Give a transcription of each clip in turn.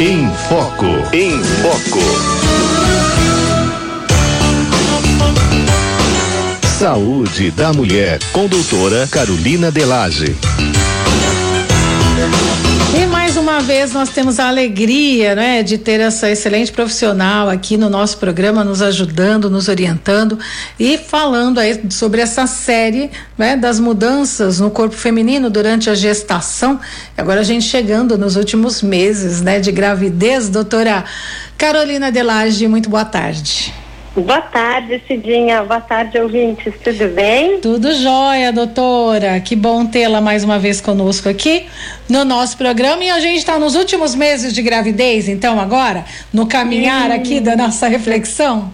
Em Foco. Em Foco. Saúde da Mulher, com doutora Carolina Delage. Uma vez nós temos a alegria, né, de ter essa excelente profissional aqui no nosso programa, nos ajudando, nos orientando e falando aí sobre essa série, né, das mudanças no corpo feminino durante a gestação. Agora a gente chegando nos últimos meses, né, de gravidez, doutora Carolina Delage, muito boa tarde. Boa tarde, Cidinha. Boa tarde, ouvintes. Tudo bem? Tudo jóia, doutora. Que bom tê-la mais uma vez conosco aqui no nosso programa. E a gente está nos últimos meses de gravidez, então, agora, no caminhar Sim. aqui da nossa reflexão.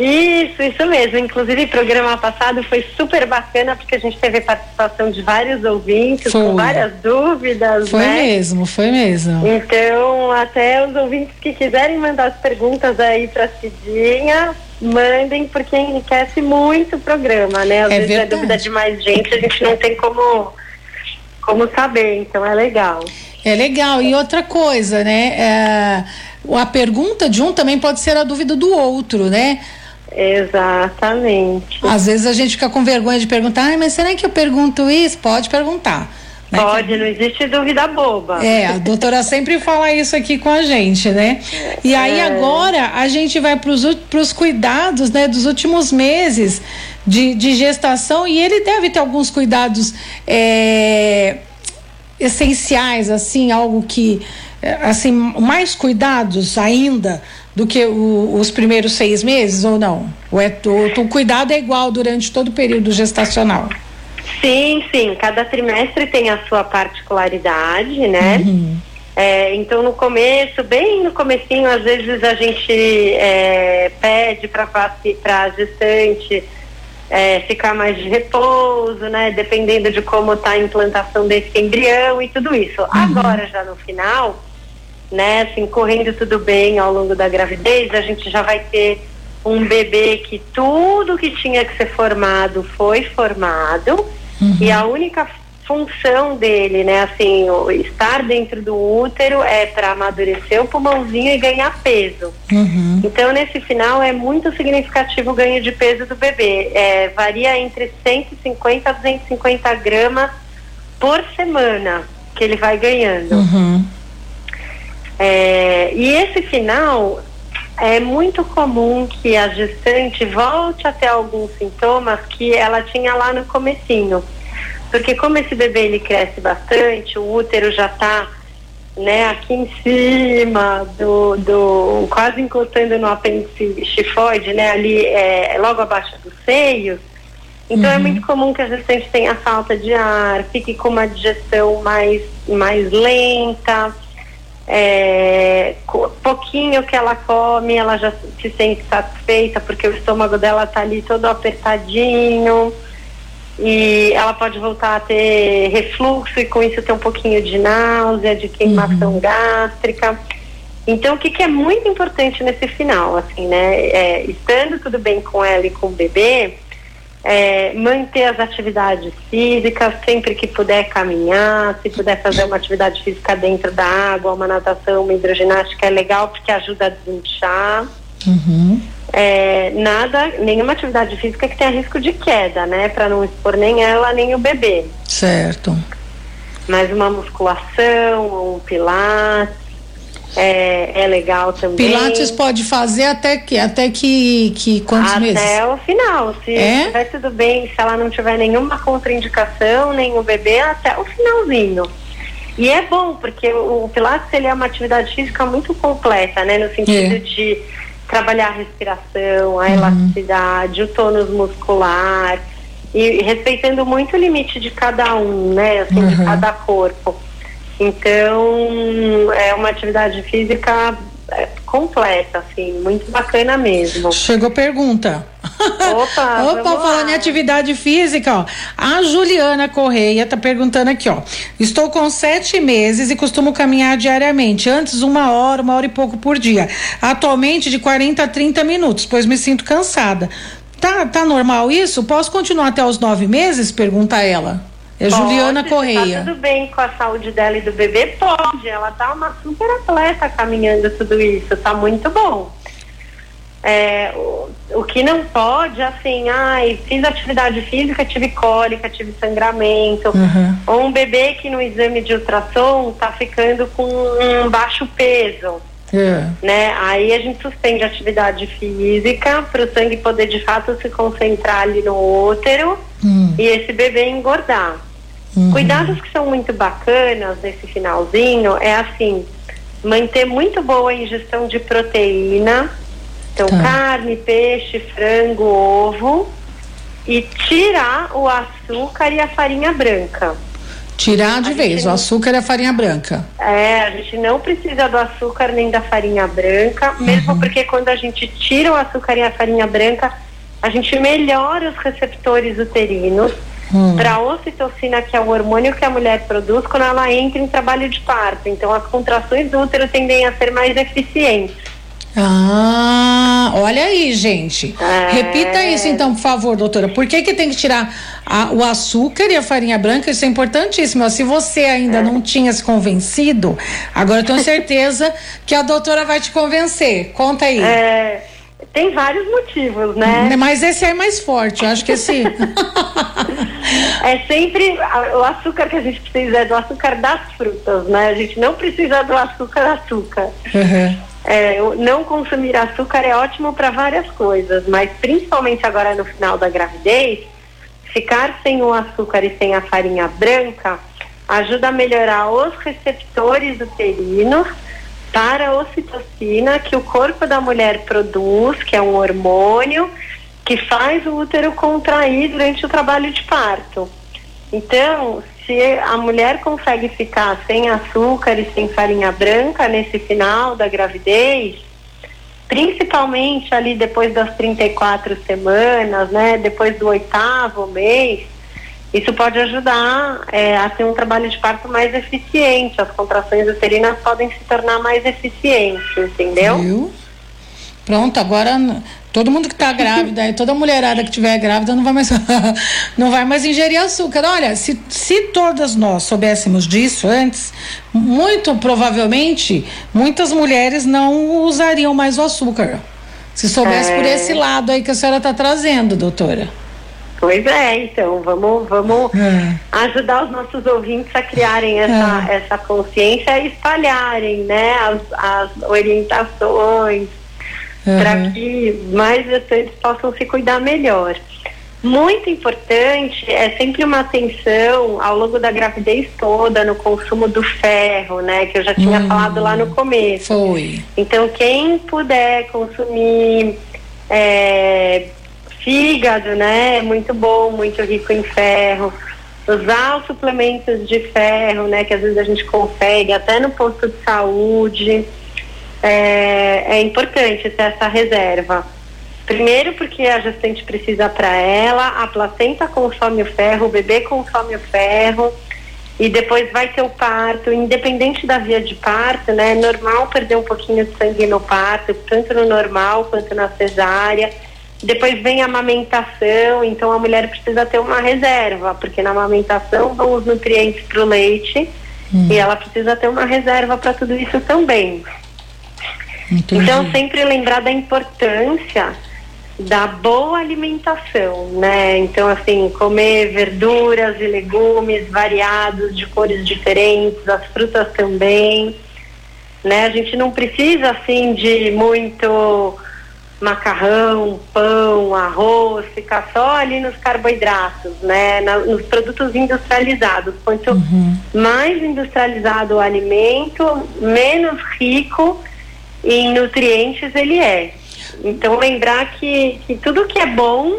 Isso, isso mesmo. Inclusive, o programa passado foi super bacana porque a gente teve participação de vários ouvintes foi. com várias dúvidas. Foi né? mesmo, foi mesmo. Então, até os ouvintes que quiserem mandar as perguntas aí para Cidinha, mandem porque enriquece muito o programa, né? Às é vezes verdade. é dúvida de mais gente, a gente não tem como, como saber, então é legal. É legal. E outra coisa, né? É, a pergunta de um também pode ser a dúvida do outro, né? Exatamente. Às vezes a gente fica com vergonha de perguntar, ah, mas será que eu pergunto isso? Pode perguntar. Né? Pode, não existe dúvida boba. É, a doutora sempre fala isso aqui com a gente, né? E aí é. agora a gente vai para os cuidados, né, dos últimos meses de, de gestação e ele deve ter alguns cuidados é, essenciais, assim, algo que, é, assim, mais cuidados ainda do que o, os primeiros seis meses ou não? Ou é, o, o cuidado é igual durante todo o período gestacional? Sim, sim. Cada trimestre tem a sua particularidade, né? Uhum. É, então no começo, bem no comecinho, às vezes a gente é, pede para a gestante é, ficar mais de repouso, né? Dependendo de como está a implantação desse embrião e tudo isso. Uhum. Agora já no final, né? Assim, correndo tudo bem ao longo da gravidez, a gente já vai ter um bebê que tudo que tinha que ser formado foi formado uhum. e a única função dele, né, assim, estar dentro do útero é para amadurecer o pulmãozinho e ganhar peso. Uhum. Então, nesse final é muito significativo o ganho de peso do bebê. É, varia entre 150 a 250 gramas por semana que ele vai ganhando. Uhum. É, e esse final é muito comum que a gestante volte a ter alguns sintomas que ela tinha lá no comecinho. Porque como esse bebê ele cresce bastante, o útero já está né, aqui em cima do, do quase encostando no apêndice chifoide, né, ali é, logo abaixo dos seios. Então é uhum. é muito comum que a gestante tenha falta de ar, fique com uma digestão mais, mais lenta é, pouquinho que ela come, ela já se sente satisfeita porque o estômago dela está ali todo apertadinho e ela pode voltar a ter refluxo e com isso ter um pouquinho de náusea, de queimação uhum. gástrica. Então, o que, que, é muito importante nesse final, assim, né? É, estando tudo bem com ela e com o bebê, é, manter as atividades físicas, sempre que puder caminhar, se puder fazer uma atividade física dentro da água, uma natação, uma hidroginástica é legal porque ajuda a desinchar. Uhum. É, nada, nenhuma atividade física que tenha risco de queda, né? Para não expor nem ela nem o bebê. Certo. Mais uma musculação, um pilates, é, é legal também. Pilates pode fazer até que até que, que quantos até meses? Até o final. Se é? estiver tudo bem, se ela não tiver nenhuma contraindicação, nem o bebê, até o finalzinho. E é bom, porque o, o Pilates ele é uma atividade física muito completa, né? No sentido é. de trabalhar a respiração, a uhum. elasticidade, o tônus muscular. E respeitando muito o limite de cada um, né? Assim, uhum. de cada corpo. Então, é uma atividade física é, completa, assim, muito bacana mesmo. Chegou pergunta. Opa, Opa, falando em atividade física, ó. A Juliana Correia tá perguntando aqui, ó. Estou com sete meses e costumo caminhar diariamente. Antes, uma hora, uma hora e pouco por dia. Atualmente, de 40 a 30 minutos, pois me sinto cansada. Tá, tá normal isso? Posso continuar até os nove meses? Pergunta ela. É pode, Juliana Correia. Tá tudo bem com a saúde dela e do bebê? Pode. Ela tá uma super atleta caminhando tudo isso. Tá muito bom. É, o, o, que não pode, assim, ai, fiz atividade física, tive cólica, tive sangramento. Uhum. Ou um bebê que no exame de ultrassom tá ficando com um baixo peso. É. Né? Aí a gente suspende a atividade física para o sangue poder de fato se concentrar ali no útero hum. e esse bebê engordar. Uhum. Cuidados que são muito bacanas nesse finalzinho é assim, manter muito boa a ingestão de proteína, então tá. carne, peixe, frango, ovo e tirar o açúcar e a farinha branca. Tirar de a vez, o açúcar e a farinha branca. É, a gente não precisa do açúcar nem da farinha branca, mesmo uhum. porque quando a gente tira o açúcar e a farinha branca, a gente melhora os receptores uterinos hum. para a ocitocina, que é o hormônio que a mulher produz quando ela entra em trabalho de parto. Então, as contrações do útero tendem a ser mais eficientes. Ah, olha aí, gente. É... Repita isso então, por favor, doutora. Por que que tem que tirar a, o açúcar e a farinha branca? Isso é importantíssimo. Se você ainda é. não tinha se convencido, agora eu tenho certeza que a doutora vai te convencer. Conta aí. É, tem vários motivos, né? Mas esse é mais forte, eu acho que esse. é sempre. O açúcar que a gente precisa é do açúcar das frutas, né? A gente não precisa do açúcar açúcar. Uhum. É, não consumir açúcar é ótimo para várias coisas, mas principalmente agora no final da gravidez, ficar sem o açúcar e sem a farinha branca ajuda a melhorar os receptores uterinos para a ocitocina que o corpo da mulher produz, que é um hormônio que faz o útero contrair durante o trabalho de parto. Então, se a mulher consegue ficar sem açúcar e sem farinha branca nesse final da gravidez, principalmente ali depois das 34 semanas, né, depois do oitavo mês, isso pode ajudar é, a ter um trabalho de parto mais eficiente. As contrações uterinas podem se tornar mais eficientes, entendeu? Viu? Pronto, agora todo mundo que está grávida e toda mulherada que estiver grávida não vai mais não vai mais ingerir açúcar. Olha, se, se todas nós soubéssemos disso antes, muito provavelmente muitas mulheres não usariam mais o açúcar. Se soubesse é... por esse lado aí que a senhora está trazendo, doutora. Pois é, então vamos, vamos é. ajudar os nossos ouvintes a criarem essa, é. essa consciência e espalharem né, as, as orientações uhum. para que mais gestantes possam se cuidar melhor. Muito importante é sempre uma atenção ao longo da gravidez toda no consumo do ferro, né? Que eu já tinha hum, falado lá no começo. Foi. Então, quem puder consumir é, Fígado, né? É muito bom, muito rico em ferro. Usar os suplementos de ferro, né? Que às vezes a gente consegue até no posto de saúde. É, é importante ter essa reserva. Primeiro porque a gestante precisa para ela, a placenta consome o ferro, o bebê consome o ferro e depois vai ter o parto, independente da via de parto, né? É normal perder um pouquinho de sangue no parto, tanto no normal quanto na cesárea depois vem a amamentação, então a mulher precisa ter uma reserva, porque na amamentação vão os nutrientes para o leite hum. e ela precisa ter uma reserva para tudo isso também. Entendi. Então sempre lembrar da importância da boa alimentação, né? Então assim, comer verduras e legumes variados, de cores diferentes, as frutas também, né? A gente não precisa assim de muito macarrão, pão, arroz, ficar só ali nos carboidratos, né, na, nos produtos industrializados. Quanto uhum. mais industrializado o alimento, menos rico em nutrientes ele é. Então lembrar que, que tudo que é bom,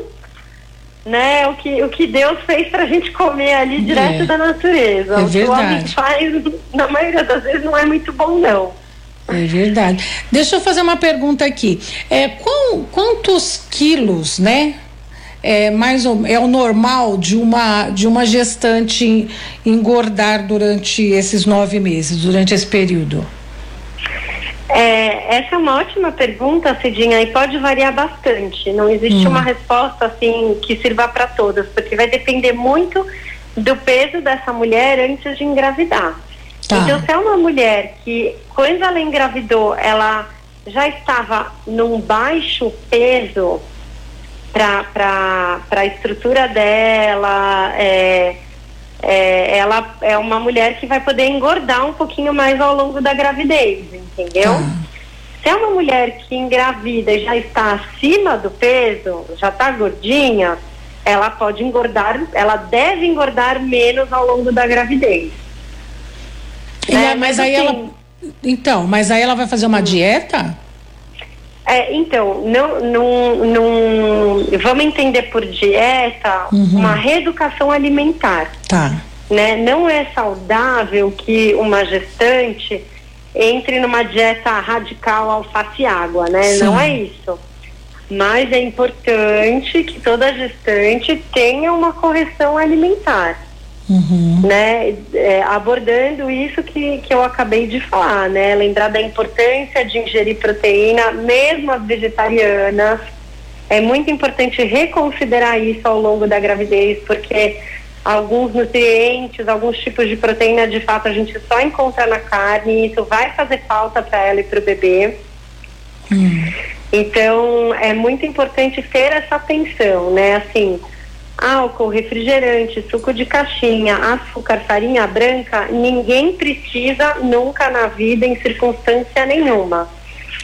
né, o que, o que Deus fez para a gente comer ali direto é. da natureza. É o que o homem faz, na maioria das vezes, não é muito bom não. É verdade. Deixa eu fazer uma pergunta aqui. É, quantos quilos, né? É, mais ou, é o normal de uma, de uma gestante engordar durante esses nove meses, durante esse período? É, essa é uma ótima pergunta, Cidinha, e pode variar bastante. Não existe hum. uma resposta assim que sirva para todas, porque vai depender muito do peso dessa mulher antes de engravidar. Tá. Então, se é uma mulher que, quando ela engravidou, ela já estava num baixo peso para a estrutura dela, é, é, ela é uma mulher que vai poder engordar um pouquinho mais ao longo da gravidez, entendeu? Tá. Se é uma mulher que engravida e já está acima do peso, já está gordinha, ela pode engordar, ela deve engordar menos ao longo da gravidez. Né? mas, mas aí assim, ela. Então, mas aí ela vai fazer uma dieta? É, então, não, não, não, vamos entender por dieta uhum. uma reeducação alimentar. Tá. Né? Não é saudável que uma gestante entre numa dieta radical alface e água, né? Sim. Não é isso. Mas é importante que toda gestante tenha uma correção alimentar. Uhum. Né, é, abordando isso que, que eu acabei de falar, né? Lembrar da importância de ingerir proteína, mesmo as vegetarianas. É muito importante reconsiderar isso ao longo da gravidez, porque alguns nutrientes, alguns tipos de proteína, de fato, a gente só encontra na carne e isso vai fazer falta para ela e para o bebê. Hum. Então, é muito importante ter essa atenção, né? Assim, álcool, refrigerante, suco de caixinha, açúcar, farinha branca, ninguém precisa nunca na vida, em circunstância nenhuma.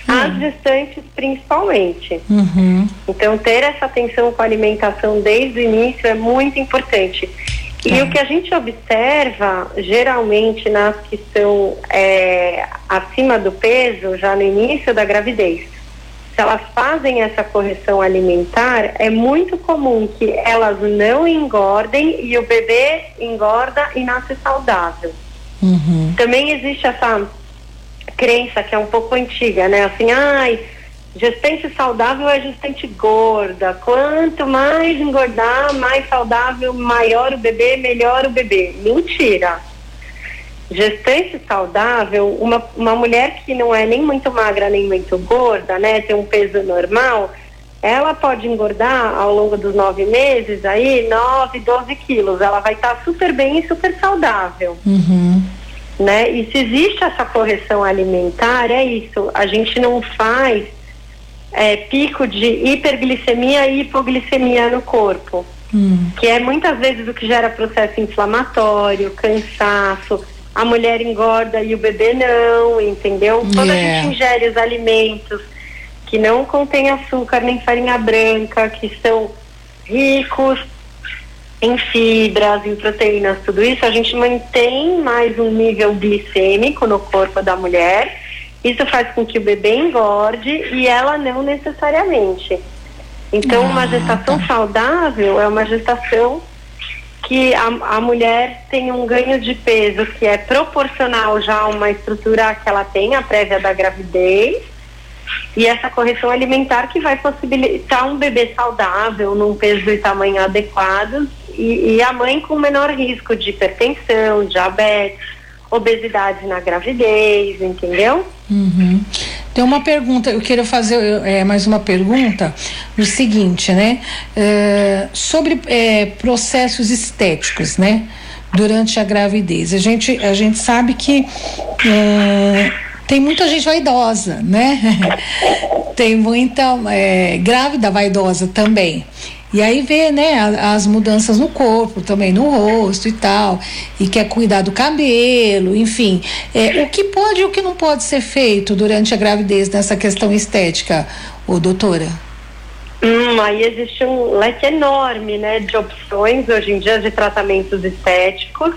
Hum. As gestantes, principalmente. Uhum. Então, ter essa atenção com a alimentação desde o início é muito importante. E é. o que a gente observa, geralmente, nas que estão é, acima do peso, já no início da gravidez, se elas fazem essa correção alimentar, é muito comum que elas não engordem e o bebê engorda e nasce saudável. Uhum. Também existe essa crença que é um pouco antiga, né? Assim, ai, gestante saudável é gestante gorda. Quanto mais engordar, mais saudável, maior o bebê, melhor o bebê. Mentira. Gestante saudável, uma, uma mulher que não é nem muito magra nem muito gorda, né, tem um peso normal, ela pode engordar ao longo dos nove meses aí 9, 12 quilos. Ela vai estar tá super bem e super saudável. Uhum. Né? E se existe essa correção alimentar, é isso. A gente não faz é, pico de hiperglicemia e hipoglicemia no corpo. Hum. Que é muitas vezes o que gera processo inflamatório, cansaço, a mulher engorda e o bebê não, entendeu? Quando yeah. a gente ingere os alimentos que não contêm açúcar nem farinha branca, que são ricos em fibras, em proteínas, tudo isso, a gente mantém mais um nível glicêmico no corpo da mulher. Isso faz com que o bebê engorde e ela não necessariamente. Então, ah, uma gestação tá. saudável é uma gestação que a, a mulher tem um ganho de peso que é proporcional já a uma estrutura que ela tem, a prévia da gravidez, e essa correção alimentar que vai possibilitar um bebê saudável, num peso e tamanho adequados, e, e a mãe com menor risco de hipertensão, diabetes, obesidade na gravidez, entendeu? Uhum. Tem uma pergunta, eu quero fazer é, mais uma pergunta, o seguinte, né? É, sobre é, processos estéticos, né? Durante a gravidez. A gente, a gente sabe que é, tem muita gente vaidosa, né? tem muita é, grávida vaidosa também. E aí vê, né, as mudanças no corpo, também no rosto e tal, e quer cuidar do cabelo, enfim. É, o que pode e o que não pode ser feito durante a gravidez nessa questão estética, ô doutora? Hum, aí existe um leque enorme, né, de opções hoje em dia de tratamentos estéticos.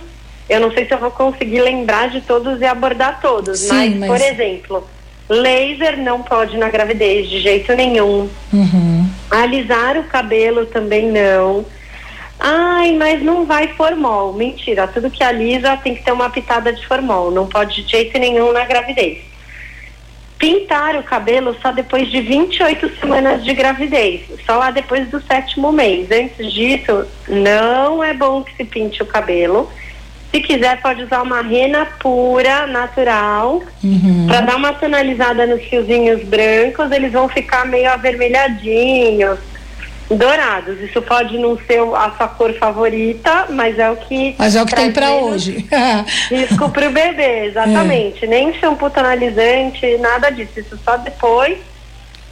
Eu não sei se eu vou conseguir lembrar de todos e abordar todos, Sim, mas, mas, por exemplo, laser não pode na gravidez de jeito nenhum. Uhum. Alisar o cabelo também não. Ai, mas não vai formol. Mentira, tudo que alisa tem que ter uma pitada de formol. Não pode de jeito nenhum na gravidez. Pintar o cabelo só depois de 28 semanas de gravidez. Só lá depois do sétimo mês. Antes disso, não é bom que se pinte o cabelo. Se quiser, pode usar uma rena pura, natural, uhum. para dar uma tonalizada nos fiozinhos brancos. Eles vão ficar meio avermelhadinhos, Dourados. Isso pode não ser a sua cor favorita, mas é o que. Mas é o que tem para hoje. risco para o bebê, exatamente. É. Nem shampoo tonalizante, nada disso. Isso só depois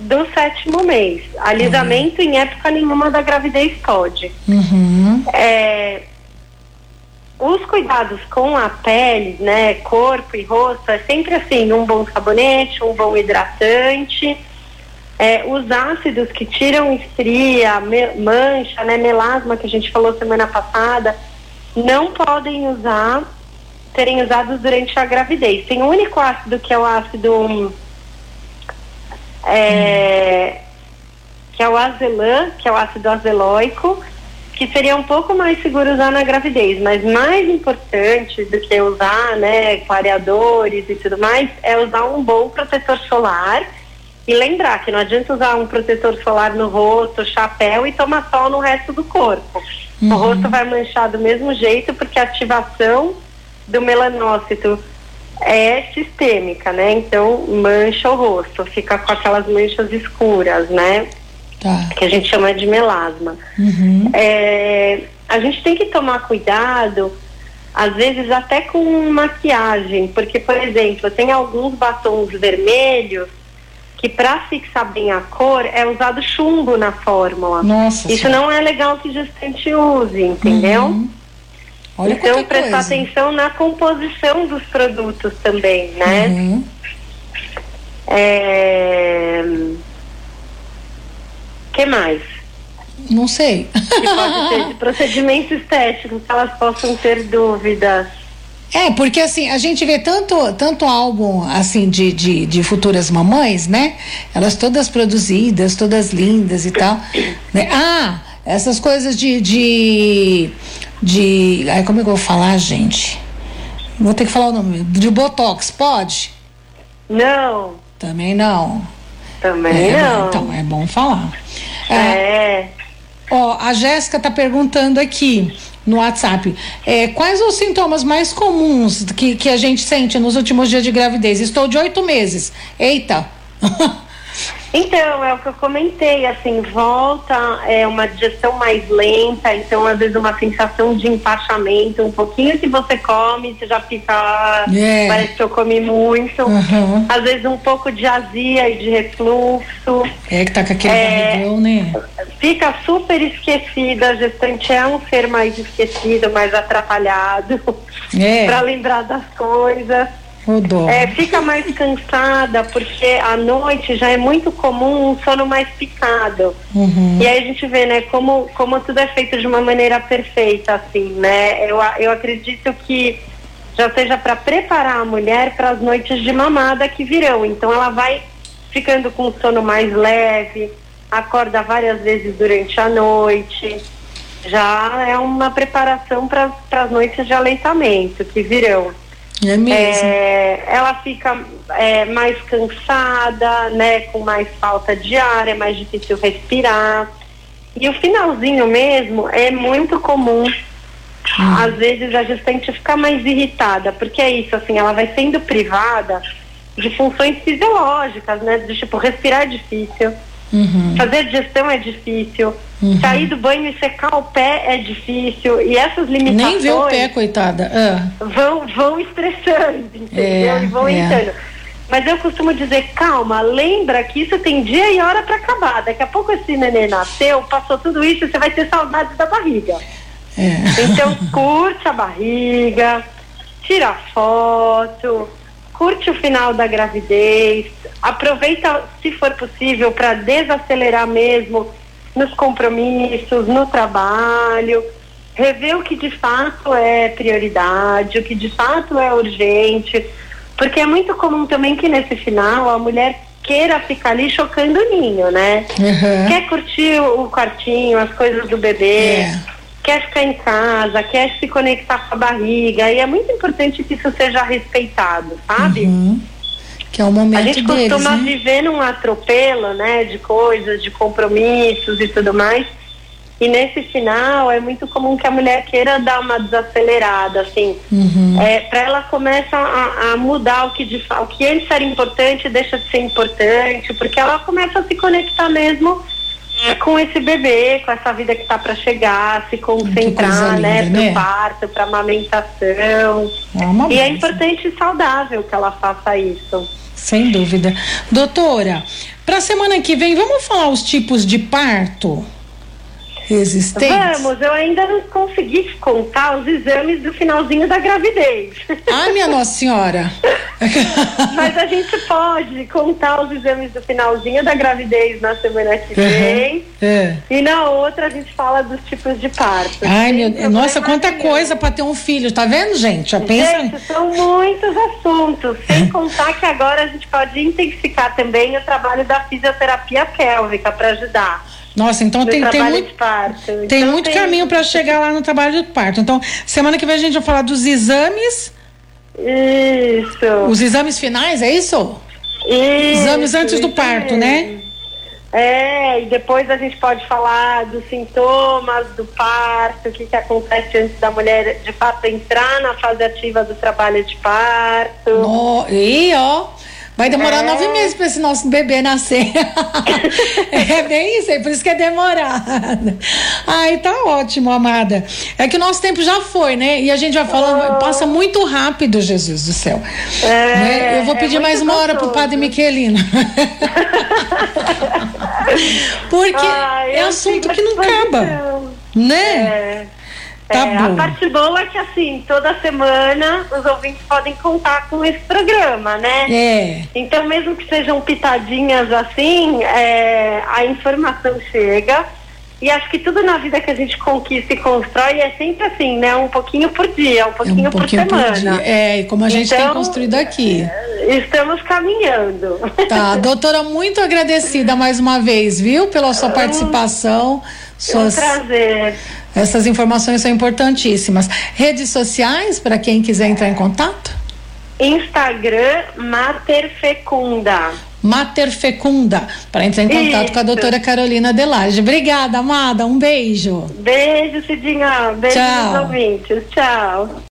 do sétimo mês. Alisamento uhum. em época nenhuma da gravidez pode. Uhum. É, os cuidados com a pele, né, corpo e rosto, é sempre assim, um bom sabonete, um bom hidratante, é, os ácidos que tiram estria, mancha, né, melasma que a gente falou semana passada, não podem usar, serem usados durante a gravidez. Tem um único ácido que é o ácido é, que é o azelã, que é o ácido azelóico, que seria um pouco mais seguro usar na gravidez, mas mais importante do que usar, né, clareadores e tudo mais, é usar um bom protetor solar e lembrar que não adianta usar um protetor solar no rosto, chapéu e tomar sol no resto do corpo. Uhum. O rosto vai manchar do mesmo jeito porque a ativação do melanócito é sistêmica, né? Então mancha o rosto, fica com aquelas manchas escuras, né? Tá. Que a gente chama de melasma. Uhum. É, a gente tem que tomar cuidado, às vezes até com maquiagem, porque, por exemplo, tem alguns batons vermelhos que para fixar bem a cor é usado chumbo na fórmula. Nossa. Isso senhora. não é legal que gestante use, entendeu? Uhum. Olha então prestar coisa. atenção na composição dos produtos também, né? Uhum. É... que mais? Não sei. Que pode ser de procedimentos estéticos, que elas possam ter dúvidas. É, porque assim, a gente vê tanto, tanto álbum assim de, de, de, futuras mamães, né? Elas todas produzidas, todas lindas e tal. Né? Ah, essas coisas de, de de. Ai, como é que eu vou falar, gente? Vou ter que falar o nome. De Botox, pode? Não. Também não. Também é, não. Então, é bom falar. É. é. Ó, a Jéssica tá perguntando aqui no WhatsApp. É, quais os sintomas mais comuns que, que a gente sente nos últimos dias de gravidez? Estou de oito meses. Eita! Então, é o que eu comentei, assim, volta é uma digestão mais lenta, então às vezes uma sensação de empachamento, um pouquinho que você come, você já fica, yeah. parece que eu comi muito, uhum. às vezes um pouco de azia e de refluxo. É que tá com aquele é, barrigão, né? Fica super esquecida, a gestante é um ser mais esquecido, mais atrapalhado, é. para lembrar das coisas. É, fica mais cansada porque à noite já é muito comum um sono mais picado. Uhum. E aí a gente vê, né, como, como tudo é feito de uma maneira perfeita, assim, né? Eu, eu acredito que já seja para preparar a mulher para as noites de mamada que virão. Então ela vai ficando com o sono mais leve, acorda várias vezes durante a noite. Já é uma preparação para as noites de aleitamento que virão. É mesmo. É, ela fica é, mais cansada, né, com mais falta de ar, é mais difícil respirar. E o finalzinho mesmo é muito comum. Hum. Às vezes a gestante fica mais irritada, porque é isso, assim, ela vai sendo privada de funções fisiológicas, né? De tipo, respirar é difícil, uhum. fazer digestão é difícil, Uhum. Sair do banho e secar o pé é difícil. E essas limitações. Nem ver o pé, coitada. Ah. Vão, vão estressando, entendeu? É, e vão é. entrando. Mas eu costumo dizer, calma, lembra que isso tem dia e hora para acabar. Daqui a pouco esse neném nasceu, passou tudo isso, você vai ter saudades da barriga. É. Então curte a barriga, tira foto, curte o final da gravidez, aproveita, se for possível, para desacelerar mesmo nos compromissos, no trabalho, rever o que de fato é prioridade, o que de fato é urgente, porque é muito comum também que nesse final a mulher queira ficar ali chocando o ninho, né? Uhum. Quer curtir o quartinho, as coisas do bebê, é. Quer ficar em casa, quer se conectar com a barriga, e é muito importante que isso seja respeitado, sabe? Uhum. Que é o momento A gente deles, costuma né? viver num atropelo, né, de coisas, de compromissos e tudo mais. E nesse final é muito comum que a mulher queira dar uma desacelerada, assim. Uhum. É, para ela começa a, a, mudar o que, de, o que antes era importante deixa de ser importante, porque ela começa a se conectar mesmo com esse bebê, com essa vida que está para chegar, se concentrar, linda, né, né? pro parto, para amamentação. É uma e é importante e saudável que ela faça isso. Sem dúvida. Doutora, para semana que vem, vamos falar os tipos de parto Vamos, eu ainda não consegui contar os exames do finalzinho da gravidez. Ai, minha Nossa Senhora. Mas a gente pode contar os exames do finalzinho da gravidez na semana que vem. É. E na outra a gente fala dos tipos de parto. Ai, meu, nossa, quanta coisa para ter um filho, tá vendo, gente? Já pensa. Gente, são muitos assuntos. Sem contar que agora a gente pode intensificar também o trabalho da fisioterapia pélvica para ajudar Nossa, então tem, tem muito. de parto. Tem Então, muito caminho para chegar lá no trabalho do parto. Então, semana que vem a gente vai falar dos exames, Isso. os exames finais, é isso? isso Exames antes do parto, né? É, e depois a gente pode falar dos sintomas do parto, o que, que acontece antes da mulher de fato entrar na fase ativa do trabalho de parto. No, e ó, vai demorar É. nove meses para esse nosso bebê nascer. é bem isso aí, por isso que é demorado. Ai, tá ótimo, amada. É que o nosso tempo já foi, né? E a gente vai falando, passa muito rápido, Jesus do céu. É, Né? Eu vou é pedir mais muito uma hora pro gostoso. Padre Miquelino. Porque Ai, é assunto que não acaba, né? É. Tá É. A parte boa é que, assim, toda semana os ouvintes podem contar com esse programa, né? É. Então, mesmo que sejam pitadinhas assim, é, a informação chega. E acho que tudo na vida que a gente conquista e constrói é sempre assim, né? Um pouquinho por dia, um É pouquinho, um pouquinho por por semana. dia. É, como a gente tem Então, construído aqui. Estamos caminhando. Tá, doutora, muito agradecida mais uma vez, viu, pela sua participação. É um Suas, prazer. essas informações são importantíssimas. Redes sociais, para quem quiser entrar em contato? Instagram Mater Fecunda. Mater Fecunda, para entrar em contato Isso. com a doutora Carolina Delage. Obrigada, amada. Um beijo. Beijo, Cidinha. Beijo Tchau. ouvintes. Tchau.